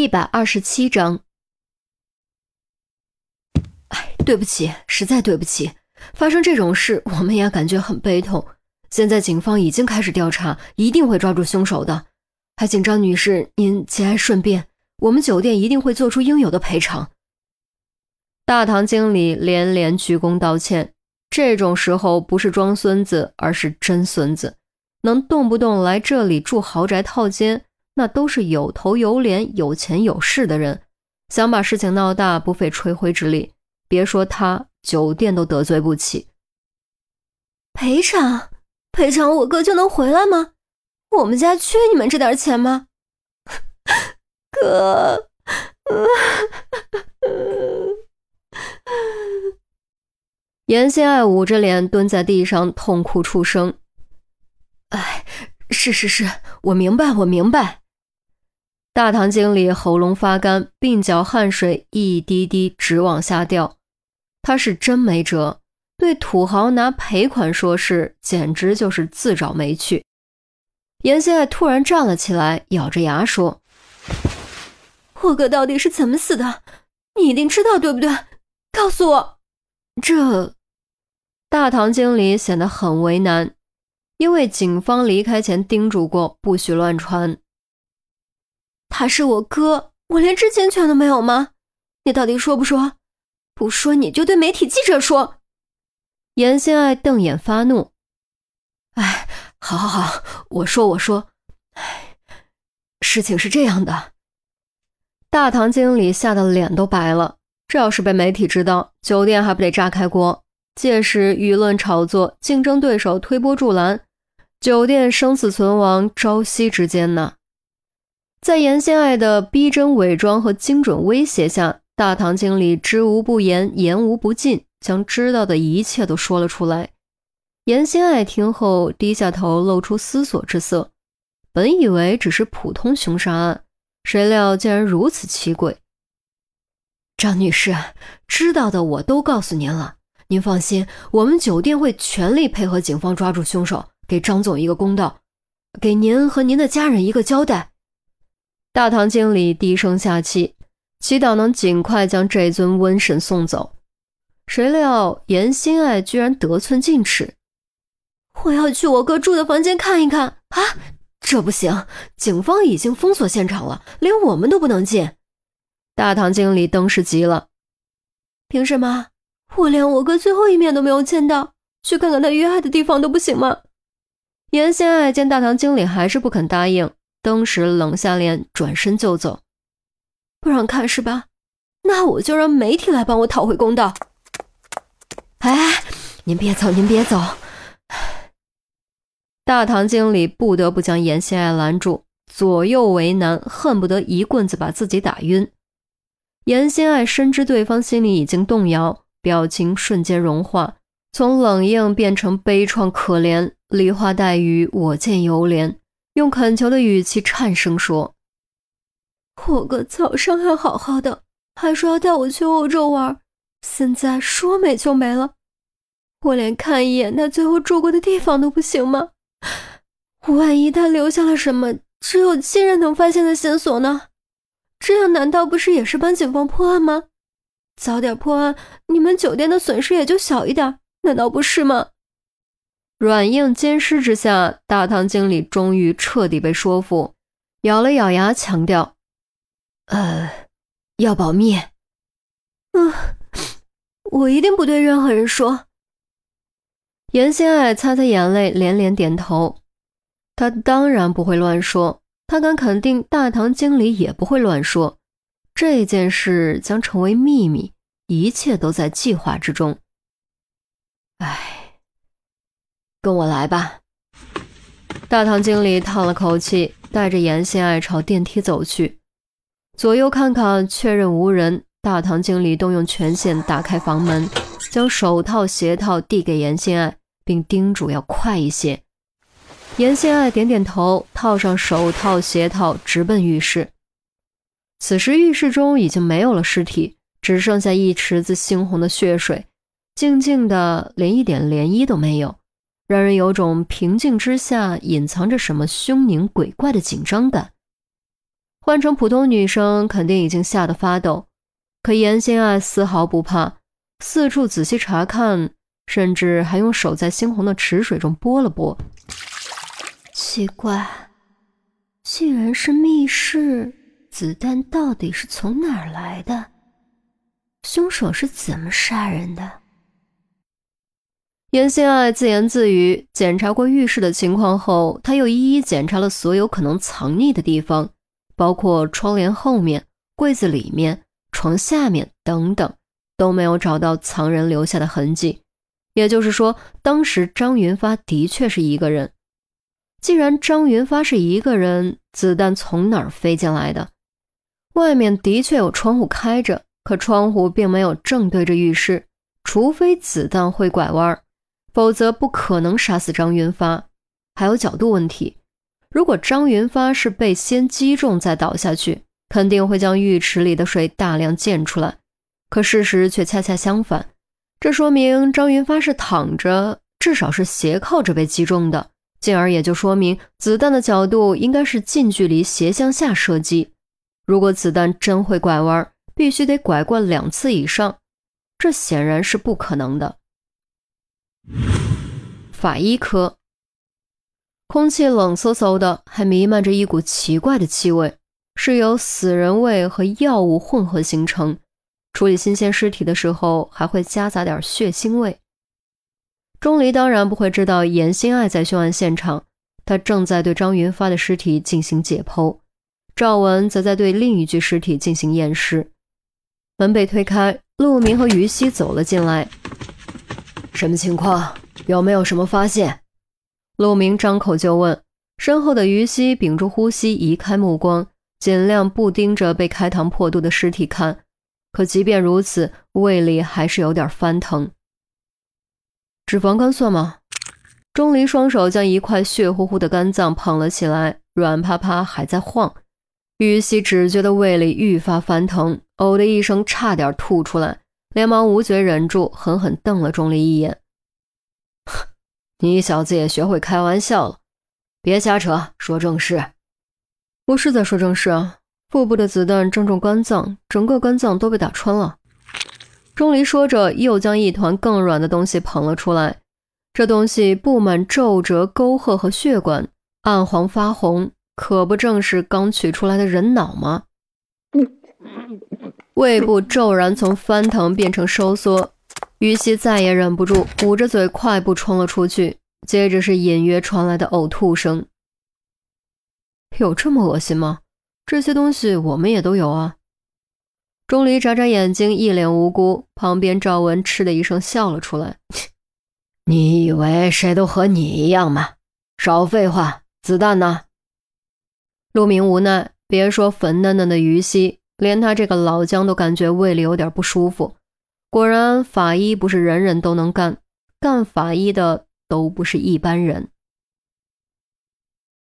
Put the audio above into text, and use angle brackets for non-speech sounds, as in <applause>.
一百二十七章。哎，对不起，实在对不起，发生这种事，我们也感觉很悲痛。现在警方已经开始调查，一定会抓住凶手的。还请张女士您节哀顺变，我们酒店一定会做出应有的赔偿。大堂经理连连鞠躬道歉。这种时候不是装孙子，而是真孙子。能动不动来这里住豪宅套间，那都是有头有脸、有钱有势的人。想把事情闹大，不费吹灰之力。别说他，酒店都得罪不起。赔偿？赔偿我哥就能回来吗？我们家缺你们这点钱吗？<laughs> 哥。<laughs> 严心爱捂着脸蹲在地上痛哭出声。哎，是是是，我明白，我明白。大堂经理喉咙发干，鬓角汗水一滴滴直往下掉。他是真没辙，对土豪拿赔款说事，简直就是自找没趣。严希爱突然站了起来，咬着牙说：“我哥到底是怎么死的？你一定知道，对不对？告诉我。”这。大堂经理显得很为难，因为警方离开前叮嘱过不许乱传。他是我哥，我连知情权都没有吗？你到底说不说？不说你就对媒体记者说。严心爱瞪眼发怒。哎，好好好，我说我说。哎，事情是这样的。大堂经理吓得脸都白了，这要是被媒体知道，酒店还不得炸开锅？届时舆论炒作，竞争对手推波助澜，酒店生死存亡朝夕之间呢。在严心爱的逼真伪装和精准威胁下，大堂经理知无不言，言无不尽，将知道的一切都说了出来。严心爱听后低下头，露出思索之色。本以为只是普通凶杀案，谁料竟然如此奇诡。张女士，知道的我都告诉您了。您放心，我们酒店会全力配合警方抓住凶手，给张总一个公道，给您和您的家人一个交代。大堂经理低声下气，祈祷能尽快将这尊瘟神送走。谁料严心爱居然得寸进尺：“我要去我哥住的房间看一看啊！这不行，警方已经封锁现场了，连我们都不能进。”大堂经理登时急了：“凭什么？”我连我哥最后一面都没有见到，去看看他遇害的地方都不行吗？严心爱见大堂经理还是不肯答应，当时冷下脸，转身就走。不让看是吧？那我就让媒体来帮我讨回公道。哎，您别走，您别走！大堂经理不得不将严心爱拦住，左右为难，恨不得一棍子把自己打晕。严心爱深知对方心里已经动摇。表情瞬间融化，从冷硬变成悲怆可怜。梨花带雨，我见犹怜。用恳求的语气颤声说：“我哥早上还好好的，还说要带我去欧洲玩，现在说没就没了。我连看一眼他最后住过的地方都不行吗？万一他留下了什么只有亲人能发现的线索呢？这样难道不是也是帮警方破案吗？”早点破案，你们酒店的损失也就小一点，难道不是吗？软硬兼施之下，大堂经理终于彻底被说服，咬了咬牙，强调：“呃，要保密。”“嗯，我一定不对任何人说。”严心爱擦擦眼泪，连连点头。他当然不会乱说，他敢肯定，大堂经理也不会乱说。这件事将成为秘密，一切都在计划之中。哎，跟我来吧。大堂经理叹了口气，带着严心爱朝电梯走去。左右看看，确认无人。大堂经理动用权限打开房门，将手套、鞋套递给严心爱，并叮嘱要快一些。严心爱点点头，套上手套、鞋套，直奔浴室。此时浴室中已经没有了尸体，只剩下一池子猩红的血水，静静的，连一点涟漪都没有，让人有种平静之下隐藏着什么凶灵鬼怪的紧张感。换成普通女生，肯定已经吓得发抖。可严心爱丝毫不怕，四处仔细查看，甚至还用手在猩红的池水中拨了拨。奇怪，既然是密室，子弹到底是从哪儿来的？凶手是怎么杀人的？严心爱自言自语。检查过浴室的情况后，他又一一检查了所有可能藏匿的地方，包括窗帘后面、柜子里面、床下面等等，都没有找到藏人留下的痕迹。也就是说，当时张云发的确是一个人。既然张云发是一个人，子弹从哪儿飞进来的？外面的确有窗户开着。可窗户并没有正对着浴室，除非子弹会拐弯儿，否则不可能杀死张云发。还有角度问题，如果张云发是被先击中再倒下去，肯定会将浴池里的水大量溅出来。可事实却恰恰相反，这说明张云发是躺着，至少是斜靠着被击中的，进而也就说明子弹的角度应该是近距离斜向下射击。如果子弹真会拐弯，必须得拐过两次以上，这显然是不可能的。法医科，空气冷飕飕的，还弥漫着一股奇怪的气味，是由死人味和药物混合形成。处理新鲜尸体的时候，还会夹杂点血腥味。钟离当然不会知道严心爱在凶案现场，他正在对张云发的尸体进行解剖，赵文则在对另一具尸体进行验尸。门被推开，陆明和于西走了进来。什么情况？有没有什么发现？陆明张口就问。身后的于西屏住呼吸，移开目光，尽量不盯着被开膛破肚的尸体看。可即便如此，胃里还是有点翻腾。脂肪肝算吗？钟离双手将一块血乎乎的肝脏捧了起来，软趴趴，还在晃。于西只觉得胃里愈发翻腾，呕的一声，差点吐出来，连忙无觉忍住，狠狠瞪了钟离一眼：“你小子也学会开玩笑了，别瞎扯，说正事。”“我是在说正事啊，腹部的子弹正中肝脏，整个肝脏都被打穿了。”钟离说着，又将一团更软的东西捧了出来，这东西布满皱褶、沟壑和血管，暗黄发红。可不正是刚取出来的人脑吗？胃部骤然从翻腾变成收缩，于西再也忍不住，捂着嘴快步冲了出去。接着是隐约传来的呕吐声。有这么恶心吗？这些东西我们也都有啊。钟离眨眨眼睛，一脸无辜。旁边赵文嗤的一声笑了出来：“ <laughs> 你以为谁都和你一样吗？少废话！子弹呢？”陆明无奈，别说粉嫩嫩的于西，连他这个老姜都感觉胃里有点不舒服。果然，法医不是人人都能干，干法医的都不是一般人。